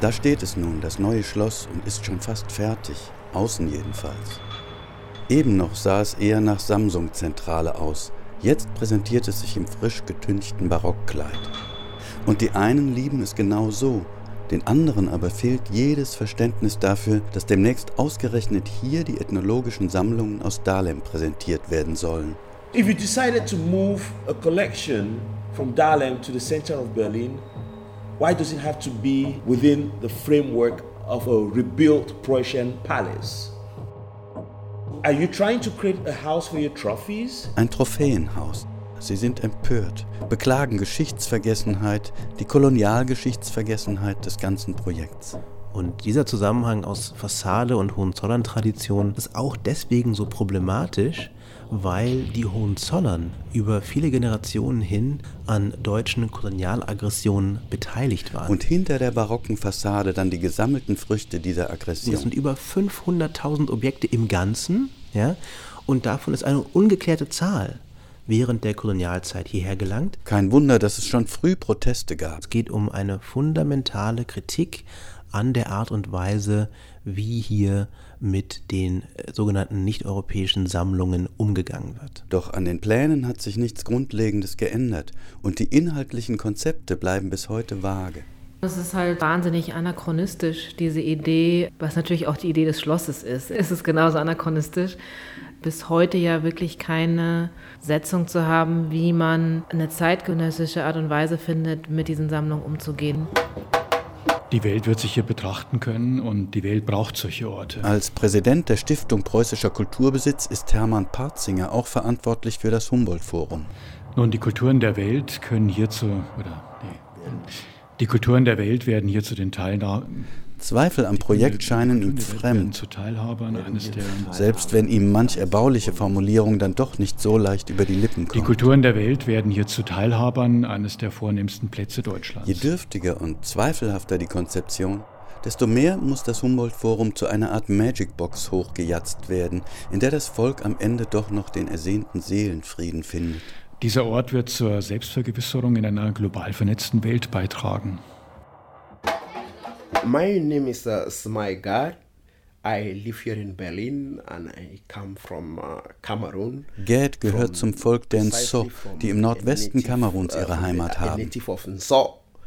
Da steht es nun, das neue Schloss, und ist schon fast fertig, außen jedenfalls. Eben noch sah es eher nach Samsung-Zentrale aus, jetzt präsentiert es sich im frisch getünchten Barockkleid. Und die einen lieben es genau so, den anderen aber fehlt jedes Verständnis dafür, dass demnächst ausgerechnet hier die ethnologischen Sammlungen aus Dahlem präsentiert werden sollen. If you decided to move a collection from Dahlem to the center of Berlin, why does it have to be within the framework of a rebuilt Prussian palace? Are you trying to create a house for your trophies? Ein Trophäenhaus. Sie sind empört, beklagen Geschichtsvergessenheit, die Kolonialgeschichtsvergessenheit des ganzen Projekts. Und dieser Zusammenhang aus Fassade und Hohenzollern-Tradition ist auch deswegen so problematisch, weil die Hohenzollern über viele Generationen hin an deutschen Kolonialaggressionen beteiligt waren. Und hinter der barocken Fassade dann die gesammelten Früchte dieser Aggression. Es sind über 500.000 Objekte im Ganzen, ja, und davon ist eine ungeklärte Zahl während der Kolonialzeit hierher gelangt. Kein Wunder, dass es schon früh Proteste gab. Es geht um eine fundamentale Kritik an der Art und Weise, wie hier mit den äh, sogenannten nicht-europäischen Sammlungen umgegangen wird. Doch an den Plänen hat sich nichts Grundlegendes geändert und die inhaltlichen Konzepte bleiben bis heute vage. Es ist halt wahnsinnig anachronistisch, diese Idee, was natürlich auch die Idee des Schlosses ist. Es ist genauso anachronistisch, bis heute ja wirklich keine Setzung zu haben, wie man eine zeitgenössische Art und Weise findet, mit diesen Sammlungen umzugehen. Die Welt wird sich hier betrachten können und die Welt braucht solche Orte. Als Präsident der Stiftung Preußischer Kulturbesitz ist Hermann Partzinger auch verantwortlich für das Humboldt-Forum. Nun, die Kulturen der Welt können hierzu, oder nee, die Kulturen der Welt werden hier zu den Teilnahmen Zweifel am Projekt scheinen ihm fremd, selbst wenn ihm manch erbauliche Formulierung dann doch nicht so leicht über die Lippen kommt. Die Kulturen der Welt werden hier zu Teilhabern eines der vornehmsten Plätze Deutschlands. Je dürftiger und zweifelhafter die Konzeption, desto mehr muss das Humboldt-Forum zu einer Art Magic-Box hochgejatzt werden, in der das Volk am Ende doch noch den ersehnten Seelenfrieden findet. Dieser Ort wird zur Selbstvergewisserung in einer global vernetzten Welt beitragen. My name is uh, Smai Gad. I live here in Berlin and I come from uh, Cameroon. Gad gehört zum Volk der Nso, die im Nordwesten Kameruns ihre uh, Heimat haben.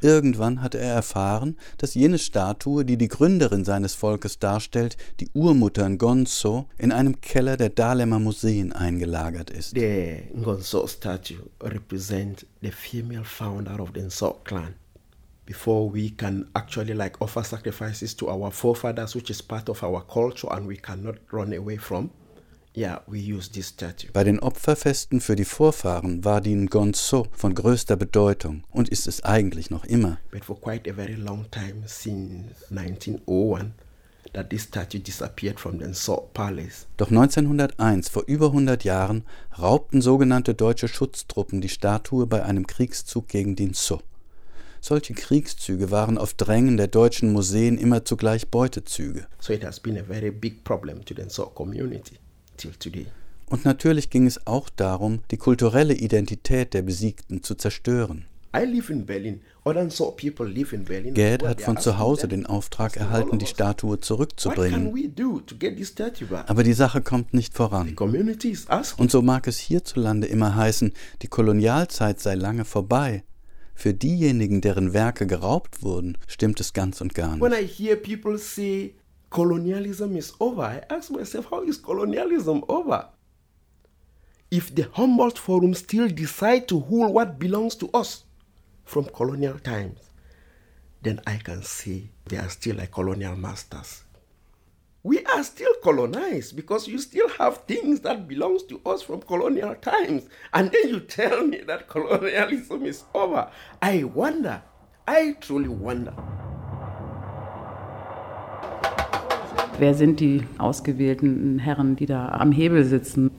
Irgendwann hat er erfahren, dass jene Statue, die die Gründerin seines Volkes darstellt, die Urmutter Ngonzo, in einem Keller der Dahlemer Museen eingelagert ist. The Ngonzo statue represents the female founder of the Nso clan before we can actually like offer sacrifices to our forefathers, which is part of our culture and we cannot run away from. Yeah, we use this statue. Bei den Opferfesten für die Vorfahren war die Ngonzo von größter Bedeutung und ist es eigentlich noch immer. But for quite a very long time, since 1901, that this statue disappeared from the Palace. Doch 1901, vor über 100 Jahren, raubten sogenannte deutsche Schutztruppen die Statue bei einem Kriegszug gegen die Nso. Solche Kriegszüge waren auf Drängen der deutschen Museen immer zugleich Beutezüge. So it has been a very big problem to the community till today. Und natürlich ging es auch darum, die kulturelle Identität der Besiegten zu zerstören. Gad hat von zu Hause den Auftrag erhalten, die Statue zurückzubringen. Aber die Sache kommt nicht voran. Und so mag es hierzulande immer heißen, die Kolonialzeit sei lange vorbei. Für diejenigen, deren Werke geraubt wurden, stimmt es ganz und gar nicht. When I hear people say colonialism is over, I ask myself, how is colonialism over? If the Humboldt Forum still decide to hold what belongs to us from colonial times, then I can say they are still like colonial masters we are still colonized because you still have things that belongs to us from colonial times. And then you tell me that colonialism is over. I wonder. I truly wonder. Wer sind die ausgewählten herren die da am hebel sitzen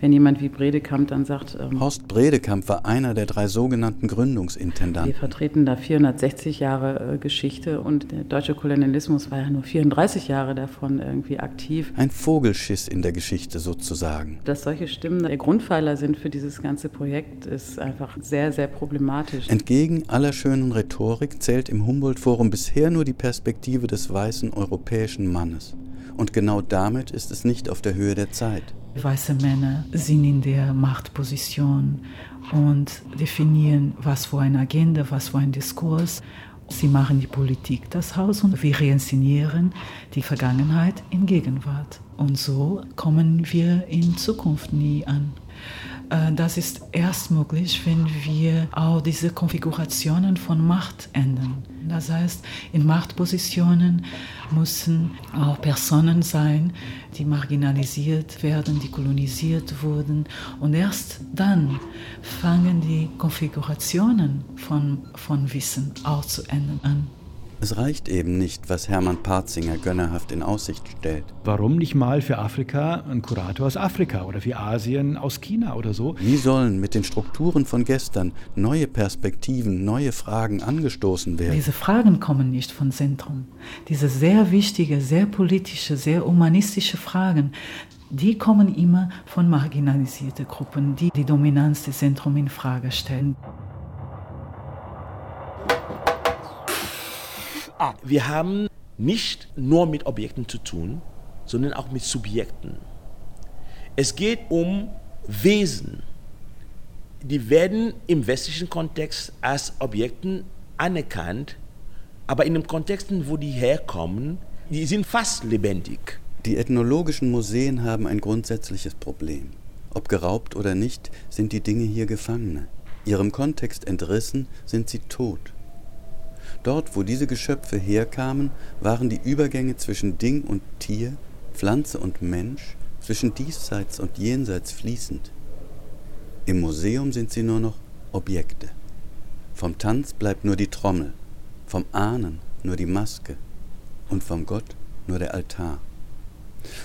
wenn jemand wie Bredekamp dann sagt. Ähm, Horst Bredekamp war einer der drei sogenannten Gründungsintendanten. Wir vertreten da 460 Jahre äh, Geschichte und der deutsche Kolonialismus war ja nur 34 Jahre davon irgendwie aktiv. Ein Vogelschiss in der Geschichte sozusagen. Dass solche Stimmen der Grundpfeiler sind für dieses ganze Projekt, ist einfach sehr, sehr problematisch. Entgegen aller schönen Rhetorik zählt im Humboldt-Forum bisher nur die Perspektive des weißen europäischen Mannes. Und genau damit ist es nicht auf der Höhe der Zeit. Weiße Männer sind in der Machtposition und definieren, was für eine Agenda, was für ein Diskurs. Sie machen die Politik das Haus und wir reinszenieren die Vergangenheit in Gegenwart. Und so kommen wir in Zukunft nie an. Äh, das ist erst möglich, wenn wir auch diese Konfigurationen von Macht ändern. Das heißt, in Machtpositionen müssen auch Personen sein, die marginalisiert werden, die kolonisiert wurden. Und erst dann fangen die Konfigurationen von, von Wissen auch zu ändern an. Es reicht eben nicht, was Hermann Parzinger gönnerhaft in Aussicht stellt. Warum nicht mal für Afrika ein Kurator aus Afrika oder für Asien aus China oder so? Wie sollen mit den Strukturen von gestern neue Perspektiven, neue Fragen angestoßen werden? Diese Fragen kommen nicht von Zentrum. Diese sehr wichtige, sehr politische, sehr humanistische Fragen, die kommen immer von marginalisierten Gruppen, die die Dominanz des Zentrums in Frage stellen. Ah, wir haben nicht nur mit Objekten zu tun, sondern auch mit Subjekten. Es geht um Wesen. Die werden im westlichen Kontext als Objekten anerkannt, aber in den Kontexten, wo die herkommen, die sind fast lebendig. Die ethnologischen Museen haben ein grundsätzliches Problem. Ob geraubt oder nicht, sind die Dinge hier Gefangene. Ihrem Kontext entrissen sind sie tot. Dort, wo diese Geschöpfe herkamen, waren die Übergänge zwischen Ding und Tier, Pflanze und Mensch, zwischen diesseits und jenseits fließend. Im Museum sind sie nur noch Objekte. Vom Tanz bleibt nur die Trommel, vom Ahnen nur die Maske und vom Gott nur der Altar.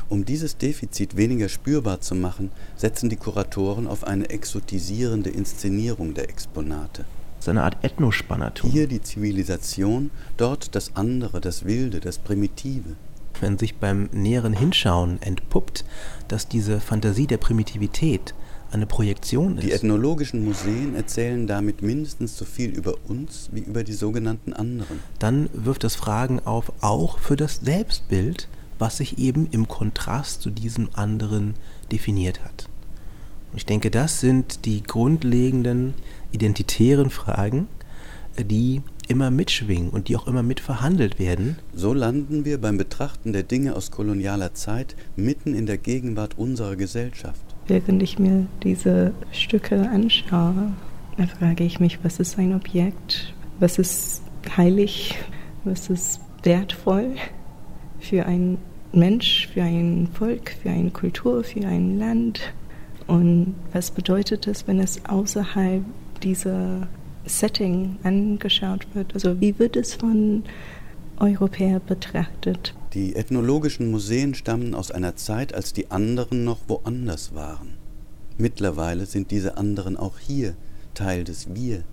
Um dieses Defizit weniger spürbar zu machen, setzen die Kuratoren auf eine exotisierende Inszenierung der Exponate so eine Art Ethnospannertum. Hier die Zivilisation, dort das andere, das Wilde, das Primitive. Wenn sich beim näheren Hinschauen entpuppt, dass diese Fantasie der Primitivität eine Projektion ist. Die ethnologischen Museen erzählen damit mindestens so viel über uns wie über die sogenannten anderen. Dann wirft es Fragen auf, auch für das Selbstbild, was sich eben im Kontrast zu diesem anderen definiert hat. Ich denke, das sind die grundlegenden identitären Fragen, die immer mitschwingen und die auch immer mitverhandelt werden. So landen wir beim Betrachten der Dinge aus kolonialer Zeit mitten in der Gegenwart unserer Gesellschaft. Während ich mir diese Stücke anschaue, frage ich mich, was ist ein Objekt, was ist heilig, was ist wertvoll für einen Mensch, für ein Volk, für eine Kultur, für ein Land. Und was bedeutet es, wenn es außerhalb dieser Setting angeschaut wird? Also wie wird es von Europäern betrachtet? Die ethnologischen Museen stammen aus einer Zeit, als die anderen noch woanders waren. Mittlerweile sind diese anderen auch hier Teil des Wir.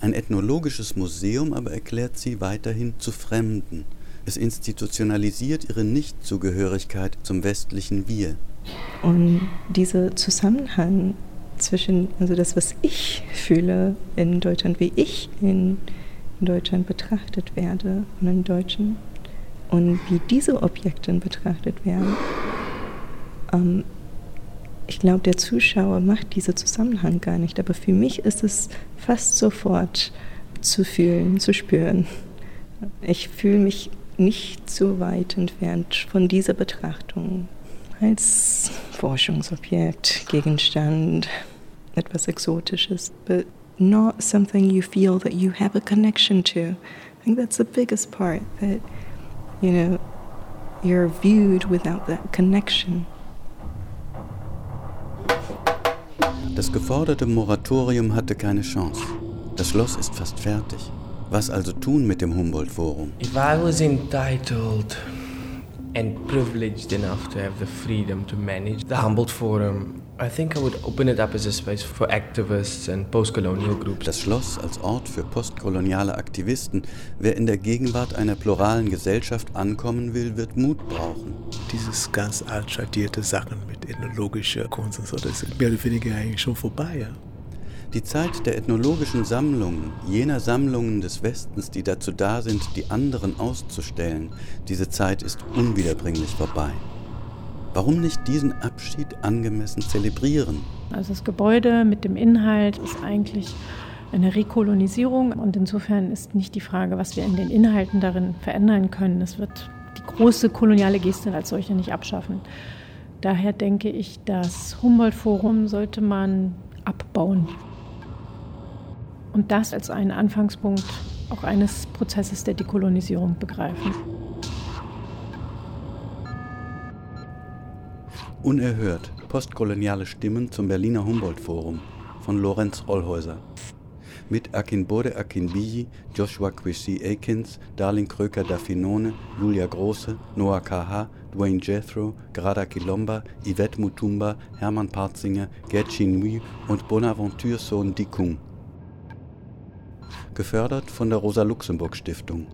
Ein ethnologisches Museum aber erklärt sie weiterhin zu Fremden. Es institutionalisiert ihre Nichtzugehörigkeit zum westlichen Wir. Und dieser Zusammenhang zwischen, also das, was ich fühle in Deutschland, wie ich in Deutschland betrachtet werde von den Deutschen und wie diese Objekte betrachtet werden, ähm, ich glaube, der Zuschauer macht diesen Zusammenhang gar nicht, aber für mich ist es fast sofort zu fühlen, zu spüren. Ich fühle mich nicht so weit entfernt von dieser Betrachtung als Forschungsobjekt, Gegenstand, etwas Exotisches, but not something you feel that you have a connection to. I think that's the biggest part that, you know, you're viewed without that connection. Das geforderte Moratorium hatte keine Chance. Das Schloss ist fast fertig. Was also tun mit dem Humboldt-Forum? If I was entitled and privileged enough to have the freedom to manage the Humboldt Forum Das Schloss als Ort für postkoloniale Aktivisten, wer in der Gegenwart einer pluralen Gesellschaft ankommen will, wird Mut brauchen. Dieses ganz altschadierte Sachen mit ethnologischer Kunst und so, das sind mehr oder weniger eigentlich schon vorbei, ja. Die Zeit der ethnologischen Sammlungen, jener Sammlungen des Westens, die dazu da sind, die anderen auszustellen, diese Zeit ist unwiederbringlich vorbei. Warum nicht diesen Abschied angemessen zelebrieren? Also das Gebäude mit dem Inhalt ist eigentlich eine Rekolonisierung und insofern ist nicht die Frage, was wir in den Inhalten darin verändern können. Es wird die große koloniale Geste als solche nicht abschaffen. Daher denke ich, das Humboldt-Forum sollte man abbauen. Und das als einen Anfangspunkt auch eines Prozesses der Dekolonisierung begreifen. Unerhört postkoloniale Stimmen zum Berliner Humboldt-Forum von Lorenz Rollhäuser. Mit Akinbode Akinbiyi, Joshua Kwesi Akins, Darling Kröker Dafinone, Julia Große, Noah KH, Dwayne Jethro, Grada Kilomba, Yvette Mutumba, Hermann Partzinger, Gertchin Mui und Bonaventure Sohn Dikung. Gefördert von der Rosa-Luxemburg-Stiftung